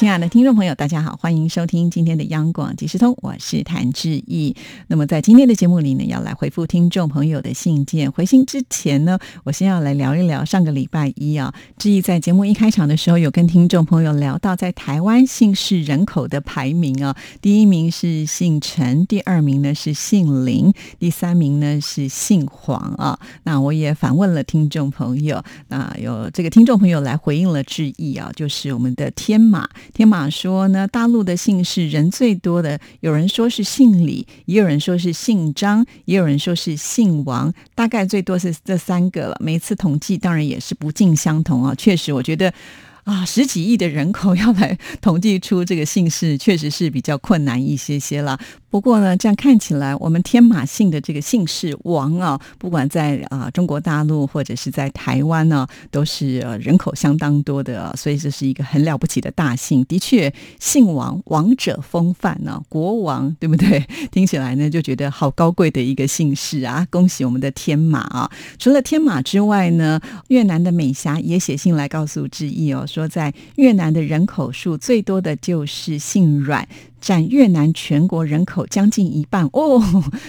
亲爱的听众朋友，大家好，欢迎收听今天的央广即时通，我是谭志毅。那么在今天的节目里呢，要来回复听众朋友的信件。回信之前呢，我先要来聊一聊上个礼拜一啊，志毅在节目一开场的时候有跟听众朋友聊到，在台湾姓氏人口的排名啊，第一名是姓陈，第二名呢是姓林，第三名呢是姓黄啊。那我也反问了听众朋友，那有这个听众朋友来回应了志毅啊，就是我们的天马。天马说呢，大陆的姓氏人最多的，有人说是姓李，也有人说是姓张，也有人说是姓王，大概最多是这三个了。每次统计当然也是不尽相同啊。确实，我觉得啊，十几亿的人口要来统计出这个姓氏，确实是比较困难一些些了。不过呢，这样看起来，我们天马姓的这个姓氏王啊，不管在啊中国大陆或者是在台湾呢，都是人口相当多的，所以这是一个很了不起的大姓。的确，姓王，王者风范呢，国王，对不对？听起来呢，就觉得好高贵的一个姓氏啊！恭喜我们的天马啊！除了天马之外呢，越南的美霞也写信来告诉志毅哦，说在越南的人口数最多的就是姓阮。占越南全国人口将近一半哦，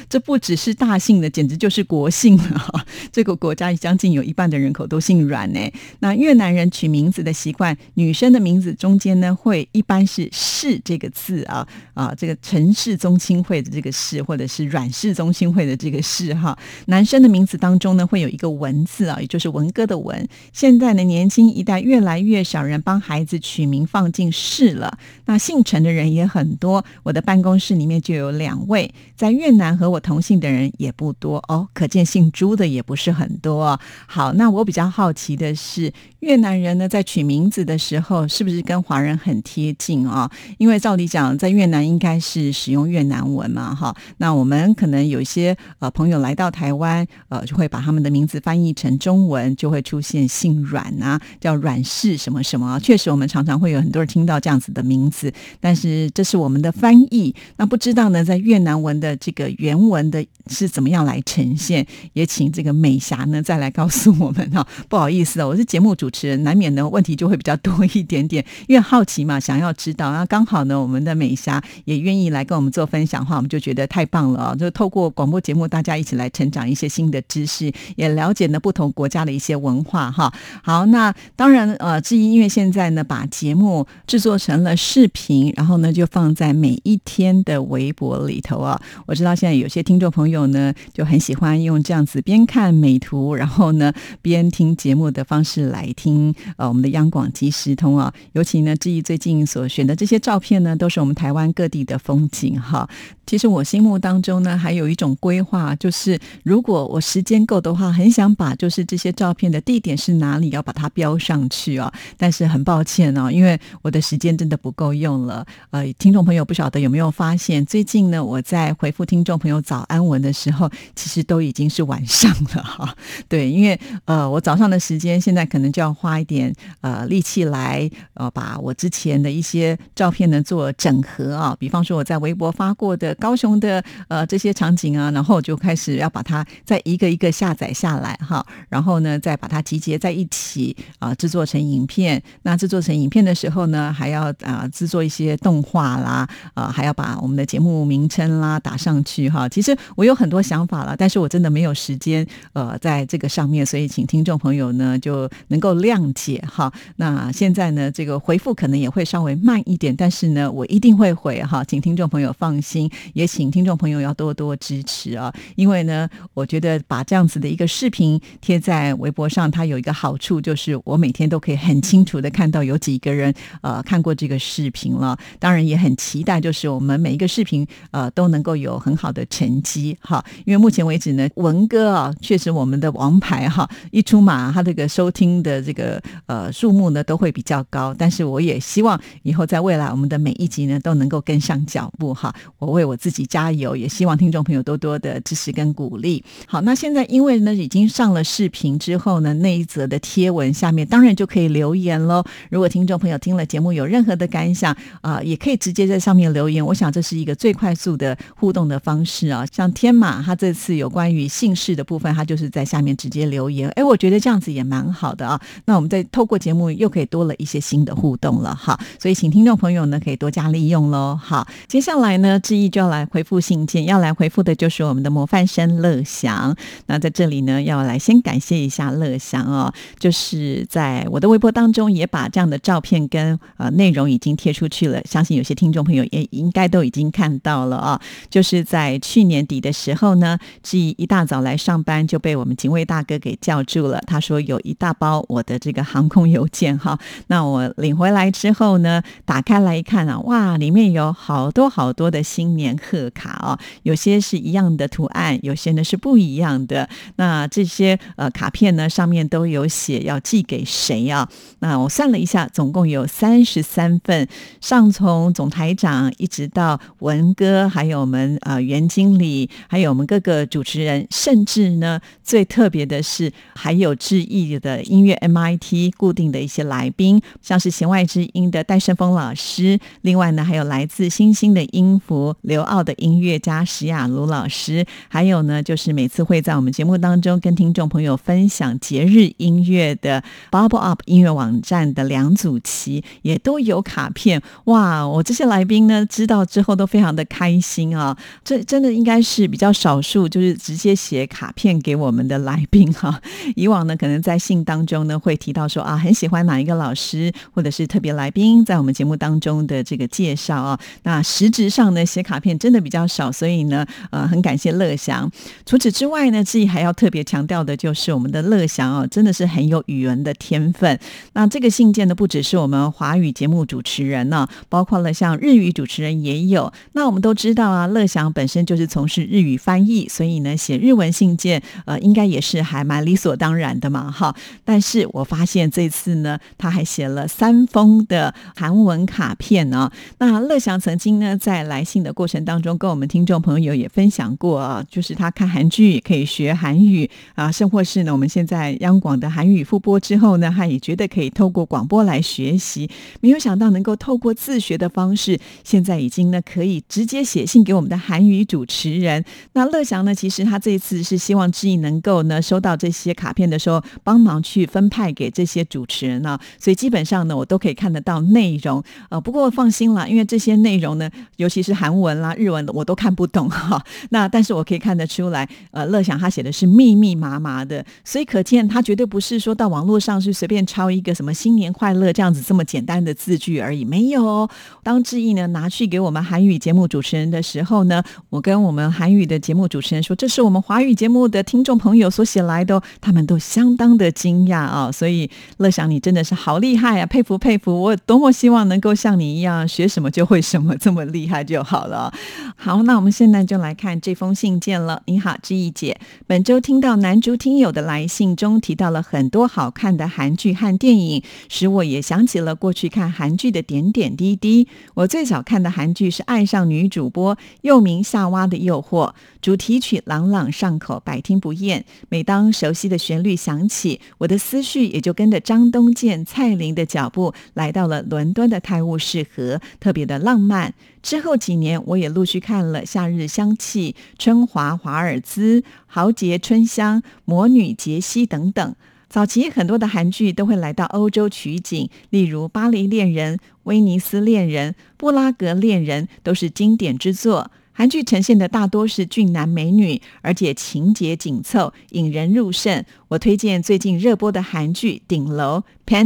这不只是大姓的，简直就是国姓了。这个国家将近有一半的人口都姓阮呢。那越南人取名字的习惯，女生的名字中间呢会一般是“氏”这个字啊啊，这个陈氏宗亲会的这个“氏”，或者是阮氏宗亲会的这个“氏”哈。男生的名字当中呢会有一个文字啊，也就是文哥的文。现在的年轻一代越来越少人帮孩子取名放进“氏”了。那姓陈的人也很。多，我的办公室里面就有两位在越南和我同姓的人也不多哦，可见姓朱的也不是很多。好，那我比较好奇的是，越南人呢在取名字的时候，是不是跟华人很贴近啊？因为照理讲，在越南应该是使用越南文嘛，哈。那我们可能有一些呃朋友来到台湾，呃，就会把他们的名字翻译成中文，就会出现姓阮啊，叫阮氏什么什么。确实，我们常常会有很多人听到这样子的名字，但是这是我。我们的翻译，那不知道呢，在越南文的这个原文的是怎么样来呈现？也请这个美霞呢再来告诉我们哈。不好意思哦，我是节目主持人，难免呢问题就会比较多一点点，因为好奇嘛，想要知道。那刚好呢，我们的美霞也愿意来跟我们做分享的话，我们就觉得太棒了啊！就透过广播节目，大家一起来成长一些新的知识，也了解呢不同国家的一些文化哈。好，那当然呃，至于因为现在呢，把节目制作成了视频，然后呢就放。在在每一天的微博里头啊，我知道现在有些听众朋友呢就很喜欢用这样子边看美图，然后呢边听节目的方式来听呃我们的央广即时通啊。尤其呢，志毅最近所选的这些照片呢，都是我们台湾各地的风景哈。其实我心目当中呢，还有一种规划，就是如果我时间够的话，很想把就是这些照片的地点是哪里，要把它标上去啊。但是很抱歉哦，因为我的时间真的不够用了。呃，听众朋友。朋友不晓得有没有发现，最近呢，我在回复听众朋友早安文的时候，其实都已经是晚上了哈。对，因为呃，我早上的时间现在可能就要花一点呃力气来呃，把我之前的一些照片呢做整合啊。比方说我在微博发过的高雄的呃这些场景啊，然后就开始要把它再一个一个下载下来哈，然后呢再把它集结在一起啊，制作成影片。那制作成影片的时候呢，还要啊制作一些动画啦。啊，还要把我们的节目名称啦打上去哈。其实我有很多想法了，但是我真的没有时间呃，在这个上面，所以请听众朋友呢就能够谅解哈。那现在呢，这个回复可能也会稍微慢一点，但是呢，我一定会回哈，请听众朋友放心，也请听众朋友要多多支持啊。因为呢，我觉得把这样子的一个视频贴在微博上，它有一个好处，就是我每天都可以很清楚的看到有几个人呃看过这个视频了。当然也很。期待就是我们每一个视频呃都能够有很好的成绩哈，因为目前为止呢，文哥啊确实我们的王牌哈，一出马他这个收听的这个呃数目呢都会比较高，但是我也希望以后在未来我们的每一集呢都能够跟上脚步哈，我为我我自己加油，也希望听众朋友多多的支持跟鼓励。好，那现在因为呢已经上了视频之后呢，那一则的贴文下面当然就可以留言喽。如果听众朋友听了节目有任何的感想啊，也可以直接在上面留言。我想这是一个最快速的互动的方式啊。像天马他这次有关于姓氏的部分，他就是在下面直接留言。哎，我觉得这样子也蛮好的啊。那我们再透过节目又可以多了一些新的互动了哈。所以请听众朋友呢可以多加利用喽。好，接下来呢志毅就要来回复信件，要来回复的就是我们的模范生乐祥。那在这里呢要来先感谢一下乐祥哦，就是在我的微博当中也把这样的照片跟呃内容已经贴出去了，相信有些听众朋友也应该都已经看到了啊。就是在去年底的时候呢，志毅一大早来上班就被我们警卫大哥给叫住了，他说有一大包我的这个航空邮件哈，那我领回来之后呢，打开来一看啊，哇，里面有好多好多的新年贺卡哦，有些是一样的图案，有些呢是不一样的。那这些呃卡片呢，上面都有写要寄给谁啊？那我算了一下，总共有三十三份，上从总台长一直到文哥，还有我们呃袁经理，还有我们各个主持人，甚至呢最特别的是还有致意的音乐 MIT 固定的一些来宾，像是弦外之音的戴胜峰老师，另外呢还有来自星星的音符刘傲的音乐家史雅茹老师，还有呢就是每次会在我们节目当中跟听众朋友分享节日音乐的 Bubble Up 音乐网站的梁祖奇，也都有卡片哇！我这些来宾呢知道之后都非常的开心啊，这真的应该是比较少数，就是直接写卡片给我们的来宾哈。以往呢可能在信当中呢会提到说啊很喜欢哪一个老师或者是特别来宾在我们节目当中的这个介绍啊，那实质上呢写卡片真的比较少，所以呢呃很感谢乐祥。除此之外呢，自己还要特别强调的就是我们的乐祥哦，真的是很有语文的天分。那这个信件呢，不只是我们华语节目主持人呢，包括了像日语主持人也有。那我们都知道啊，乐祥本身就是从事日语翻译，所以呢写日文信件呃应该也是还蛮理所当然的嘛哈。但是我发现这次呢，他还写了三封的韩文卡片呢。那乐祥曾经呢在来信的过程当中，跟我们听众朋友也分享过啊，就是他看韩剧可以学韩语啊，甚或是呢我们现在央广的韩语复播之后呢，他也觉得可以透过广播来学习。没有想到能够透过自学的方式，现在已经呢可以直接写信给我们的韩语主持人。那乐祥呢，其实他这一次是希望志毅能够呢收到这些卡片的时候，帮忙去分派给这些主持人呢。所以基本上呢，我都可以看得到内容。呃，不过放心啦，因为这些内容呢，尤其是韩文啦、日文的，我都看不懂 哈。那但是我可以看得出来，呃，乐祥他写的是密密麻麻的，所以可见他绝对不是说到网络上去随便抄一个什么新年快乐这样子这么简单的字句而已。没有，当志毅呢拿去给我们韩语节目主持人的时候呢，我跟我们韩语的节目主持人说，这是我们华语节目的听众朋友所写来的，他们都相当的惊讶啊。所以乐祥你真的是好厉害啊，佩服佩服！我多么希望能够像你一样，学什么就会什么，这么厉害就好了。好，那我们现在就来看这封信件了。你好，志毅姐，本周听到男主听友的来信中提到了很多好看的韩剧和电影，使我也想起了过去看韩剧的点点滴滴。我最早看的韩剧是《爱上女主播》，又名《夏娃的诱惑》，主题曲朗朗上口，百听不厌。每当熟悉的旋律响起，我的思绪也就跟着张东健、蔡琳的脚步来到了伦敦的泰晤士河，特别的浪漫。之后几年，我也陆续看了《夏日香气》《春华华尔兹》《豪杰春香》《魔女杰西》等等。早期很多的韩剧都会来到欧洲取景，例如《巴黎恋人》《威尼斯恋人》《布拉格恋人》都是经典之作。韩剧呈现的大多是俊男美女，而且情节紧凑，引人入胜。我推荐最近热播的韩剧《顶楼》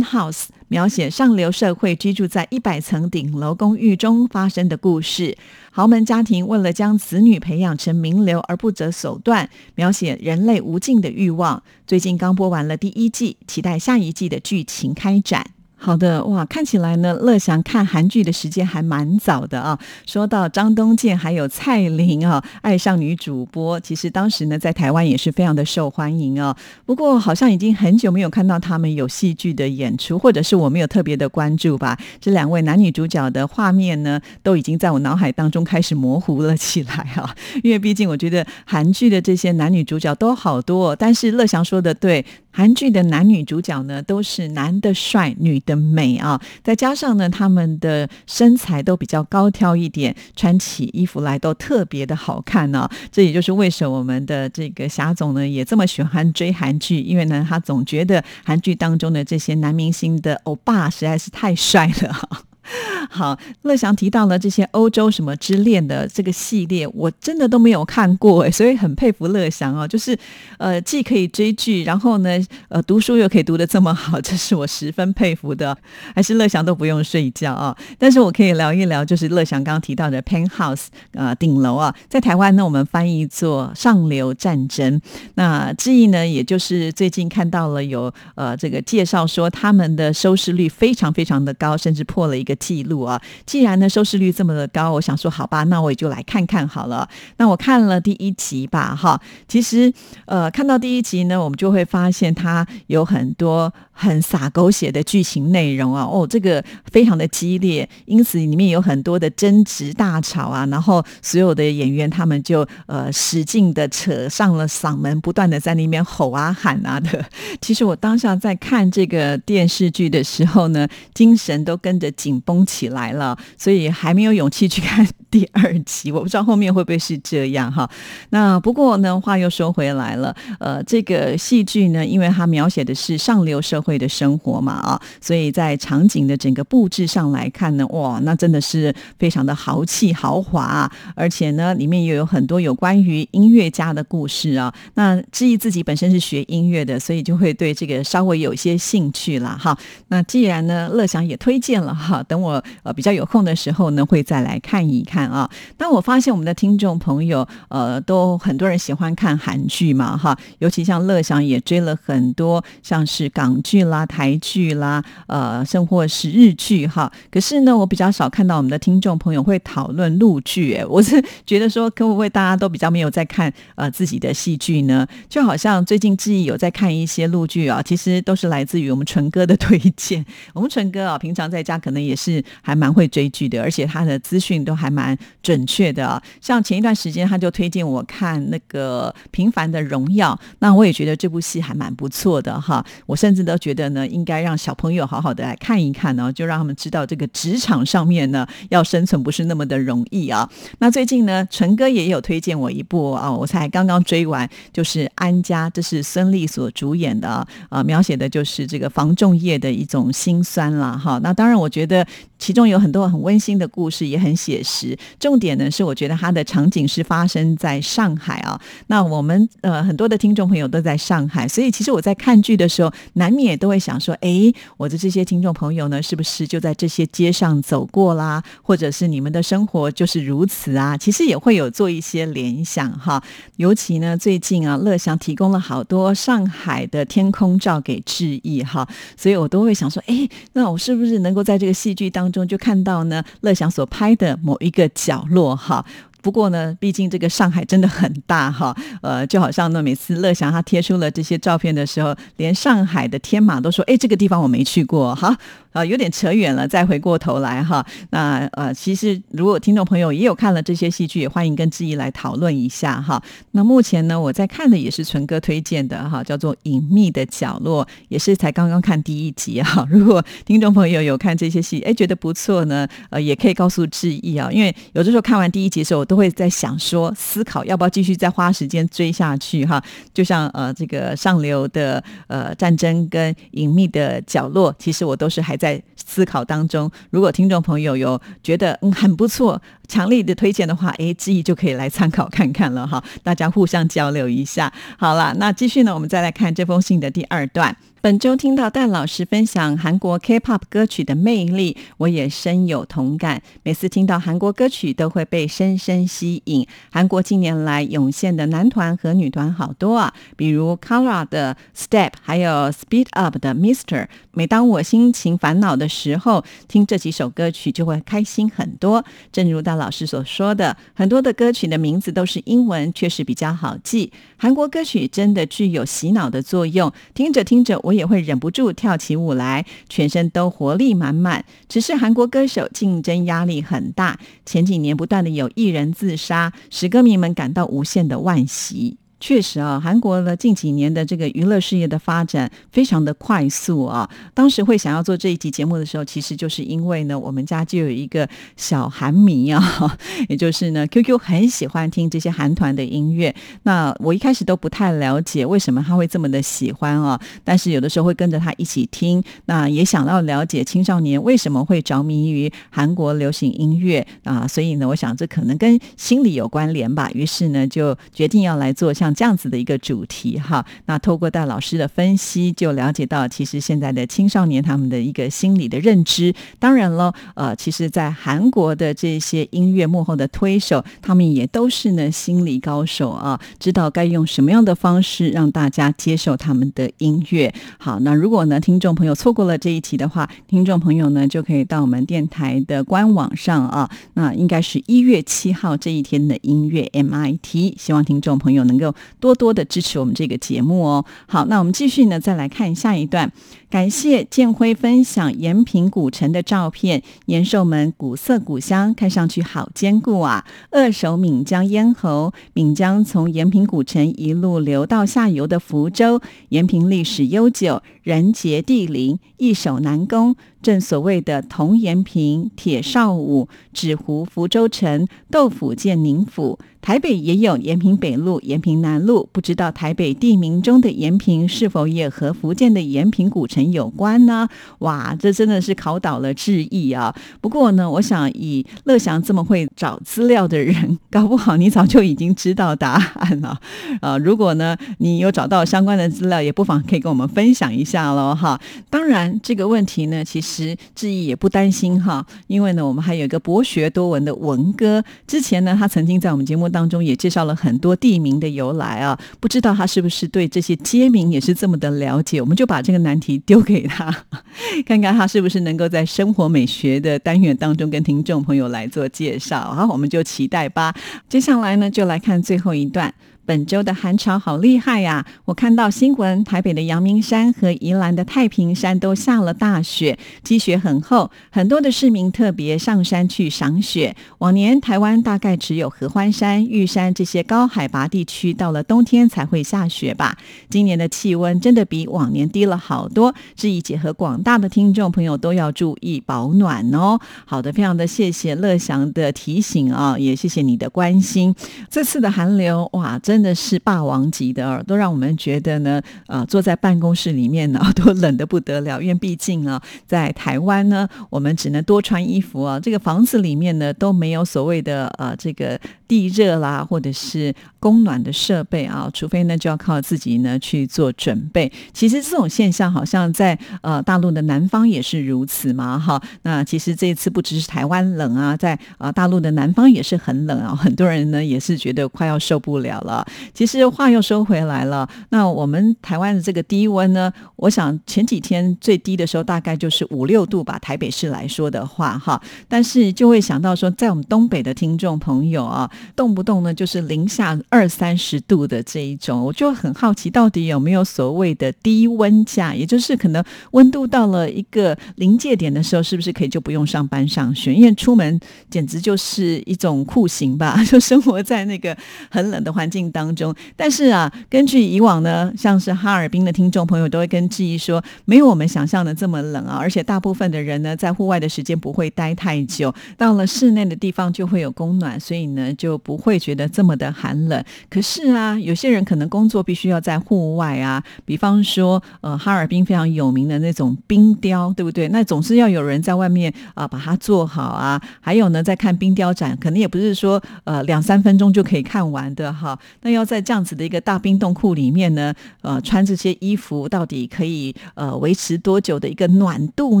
（Penthouse），描写上流社会居住在一百层顶楼公寓中发生的故事。豪门家庭为了将子女培养成名流而不择手段，描写人类无尽的欲望。最近刚播完了第一季，期待下一季的剧情开展。好的，哇，看起来呢，乐祥看韩剧的时间还蛮早的啊。说到张东健还有蔡琳啊，爱上女主播，其实当时呢在台湾也是非常的受欢迎啊。不过好像已经很久没有看到他们有戏剧的演出，或者是我没有特别的关注吧。这两位男女主角的画面呢，都已经在我脑海当中开始模糊了起来啊。因为毕竟我觉得韩剧的这些男女主角都好多，但是乐祥说的对。韩剧的男女主角呢，都是男的帅，女的美啊，再加上呢，他们的身材都比较高挑一点，穿起衣服来都特别的好看呢。这也就是为什么我们的这个霞总呢，也这么喜欢追韩剧，因为呢，他总觉得韩剧当中的这些男明星的欧巴实在是太帅了。好，乐祥提到了这些欧洲什么之恋的这个系列，我真的都没有看过，所以很佩服乐祥哦，就是呃既可以追剧，然后呢呃读书又可以读得这么好，这是我十分佩服的。还是乐祥都不用睡觉啊，但是我可以聊一聊，就是乐祥刚刚提到的 penhouse 呃顶楼啊，在台湾呢我们翻译做上流战争，那之意呢也就是最近看到了有呃这个介绍说他们的收视率非常非常的高，甚至破了一个。记录啊！既然呢收视率这么的高，我想说好吧，那我也就来看看好了。那我看了第一集吧，哈，其实呃看到第一集呢，我们就会发现它有很多很洒狗血的剧情内容啊，哦，这个非常的激烈，因此里面有很多的争执大吵啊，然后所有的演员他们就呃使劲的扯上了嗓门，不断的在那边吼啊喊啊的。其实我当下在看这个电视剧的时候呢，精神都跟着紧。绷起来了，所以还没有勇气去看第二集。我不知道后面会不会是这样哈。那不过呢，话又说回来了，呃，这个戏剧呢，因为它描写的是上流社会的生活嘛啊，所以在场景的整个布置上来看呢，哇，那真的是非常的豪气豪华，而且呢，里面又有很多有关于音乐家的故事啊。那至于自己本身是学音乐的，所以就会对这个稍微有一些兴趣了哈。那既然呢，乐祥也推荐了哈。等我呃比较有空的时候呢，会再来看一看啊。但我发现我们的听众朋友呃都很多人喜欢看韩剧嘛哈，尤其像乐祥也追了很多像是港剧啦、台剧啦，呃，甚或是日剧哈。可是呢，我比较少看到我们的听众朋友会讨论陆剧，哎，我是觉得说，可不可以大家都比较没有在看呃自己的戏剧呢？就好像最近志毅有在看一些陆剧啊，其实都是来自于我们纯哥的推荐。我们纯哥啊，平常在家可能也。是还蛮会追剧的，而且他的资讯都还蛮准确的。像前一段时间，他就推荐我看那个《平凡的荣耀》，那我也觉得这部戏还蛮不错的哈。我甚至都觉得呢，应该让小朋友好好的来看一看呢，就让他们知道这个职场上面呢，要生存不是那么的容易啊。那最近呢，陈哥也有推荐我一部啊，我才刚刚追完，就是《安家》，这是孙俪所主演的啊，描写的就是这个防重业的一种辛酸啦哈。那当然，我觉得。其中有很多很温馨的故事，也很写实。重点呢是，我觉得它的场景是发生在上海啊。那我们呃很多的听众朋友都在上海，所以其实我在看剧的时候，难免也都会想说：哎，我的这些听众朋友呢，是不是就在这些街上走过啦？或者是你们的生活就是如此啊？其实也会有做一些联想哈。尤其呢，最近啊，乐祥提供了好多上海的天空照给致意哈，所以我都会想说：哎，那我是不是能够在这个戏剧当中就看到呢，乐祥所拍的某一个角落哈。不过呢，毕竟这个上海真的很大哈，呃，就好像呢，每次乐祥他贴出了这些照片的时候，连上海的天马都说：“哎，这个地方我没去过。”哈。啊，有点扯远了，再回过头来哈。那呃，其实如果听众朋友也有看了这些戏剧，也欢迎跟志毅来讨论一下哈。那目前呢，我在看的也是纯哥推荐的哈，叫做《隐秘的角落》，也是才刚刚看第一集哈。如果听众朋友有看这些戏，哎，觉得不错呢，呃，也可以告诉志毅啊，因为有的时候看完第一集的时候，我都会在想说，思考要不要继续再花时间追下去哈。就像呃，这个上流的呃战争跟隐秘的角落，其实我都是还。在思考当中，如果听众朋友有觉得嗯很不错，强力的推荐的话，哎，志毅就可以来参考看看了哈，大家互相交流一下。好了，那继续呢，我们再来看这封信的第二段。本周听到戴老师分享韩国 K-pop 歌曲的魅力，我也深有同感。每次听到韩国歌曲，都会被深深吸引。韩国近年来涌现的男团和女团好多啊，比如 Kara 的 Step，还有 Speed Up 的 Mister。每当我心情烦恼的时候，听这几首歌曲就会开心很多。正如戴老师所说的，很多的歌曲的名字都是英文，确实比较好记。韩国歌曲真的具有洗脑的作用，听着听着我。也会忍不住跳起舞来，全身都活力满满。只是韩国歌手竞争压力很大，前几年不断的有艺人自杀，使歌迷们感到无限的惋惜。确实啊，韩国的近几年的这个娱乐事业的发展非常的快速啊。当时会想要做这一集节目的时候，其实就是因为呢，我们家就有一个小韩迷啊，也就是呢，QQ 很喜欢听这些韩团的音乐。那我一开始都不太了解为什么他会这么的喜欢啊，但是有的时候会跟着他一起听，那也想要了解青少年为什么会着迷于韩国流行音乐啊。所以呢，我想这可能跟心理有关联吧。于是呢，就决定要来做像。这样子的一个主题哈，那透过戴老师的分析，就了解到其实现在的青少年他们的一个心理的认知。当然了，呃，其实，在韩国的这些音乐幕后的推手，他们也都是呢心理高手啊，知道该用什么样的方式让大家接受他们的音乐。好，那如果呢听众朋友错过了这一期的话，听众朋友呢就可以到我们电台的官网上啊，那应该是一月七号这一天的音乐 MIT，希望听众朋友能够。多多的支持我们这个节目哦。好，那我们继续呢，再来看下一段。感谢建辉分享延平古城的照片，延寿门古色古香，看上去好坚固啊。二手闽江咽喉，闽江从延平古城一路流到下游的福州。延平历史悠久，人杰地灵，易守难攻。正所谓的铜延平、铁少武、纸糊福州城、豆腐建宁府。台北也有延平北路、延平南路，不知道台北地名中的延平是否也和福建的延平古城有关呢？哇，这真的是考倒了志毅啊！不过呢，我想以乐祥这么会找资料的人，搞不好你早就已经知道答案了。呃，如果呢你有找到相关的资料，也不妨可以跟我们分享一下喽哈。当然，这个问题呢，其实志毅也不担心哈，因为呢，我们还有一个博学多闻的文哥，之前呢，他曾经在我们节目。当中也介绍了很多地名的由来啊，不知道他是不是对这些街名也是这么的了解？我们就把这个难题丢给他，看看他是不是能够在生活美学的单元当中跟听众朋友来做介绍。好，我们就期待吧。接下来呢，就来看最后一段。本周的寒潮好厉害呀！我看到新闻，台北的阳明山和宜兰的太平山都下了大雪，积雪很厚，很多的市民特别上山去赏雪。往年台湾大概只有合欢山、玉山这些高海拔地区，到了冬天才会下雪吧？今年的气温真的比往年低了好多，志毅姐和广大的听众朋友都要注意保暖哦。好的，非常的谢谢乐祥的提醒啊，也谢谢你的关心。这次的寒流，哇，真的是霸王级的，都让我们觉得呢，呃，坐在办公室里面呢，都冷得不得了。因为毕竟啊，在台湾呢，我们只能多穿衣服啊。这个房子里面呢，都没有所谓的呃这个地热啦，或者是供暖的设备啊，除非呢就要靠自己呢去做准备。其实这种现象好像在呃大陆的南方也是如此嘛，哈。那其实这一次不只是台湾冷啊，在啊大陆的南方也是很冷啊，很多人呢也是觉得快要受不了了。其实话又说回来了，那我们台湾的这个低温呢，我想前几天最低的时候大概就是五六度吧，台北市来说的话哈，但是就会想到说，在我们东北的听众朋友啊，动不动呢就是零下二三十度的这一种，我就很好奇，到底有没有所谓的低温假，也就是可能温度到了一个临界点的时候，是不是可以就不用上班上学，因为出门简直就是一种酷刑吧，就生活在那个很冷的环境。当中，但是啊，根据以往呢，像是哈尔滨的听众朋友都会跟志毅说，没有我们想象的这么冷啊，而且大部分的人呢，在户外的时间不会待太久，到了室内的地方就会有供暖，所以呢，就不会觉得这么的寒冷。可是啊，有些人可能工作必须要在户外啊，比方说，呃，哈尔滨非常有名的那种冰雕，对不对？那总是要有人在外面啊，把它做好啊。还有呢，在看冰雕展，可能也不是说呃两三分钟就可以看完的哈。那要在这样子的一个大冰冻库里面呢，呃，穿这些衣服到底可以呃维持多久的一个暖度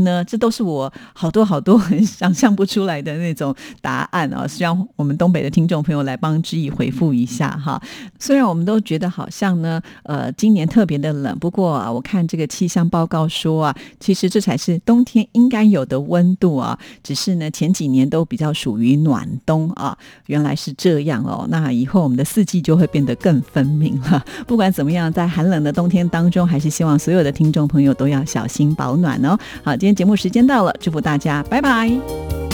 呢？这都是我好多好多很 想象不出来的那种答案啊！希望我们东北的听众朋友来帮志毅回复一下哈。虽然我们都觉得好像呢，呃，今年特别的冷，不过啊，我看这个气象报告说啊，其实这才是冬天应该有的温度啊，只是呢前几年都比较属于暖冬啊，原来是这样哦。那以后我们的四季就会变得更分明了。不管怎么样，在寒冷的冬天当中，还是希望所有的听众朋友都要小心保暖哦。好，今天节目时间到了，祝福大家，拜拜。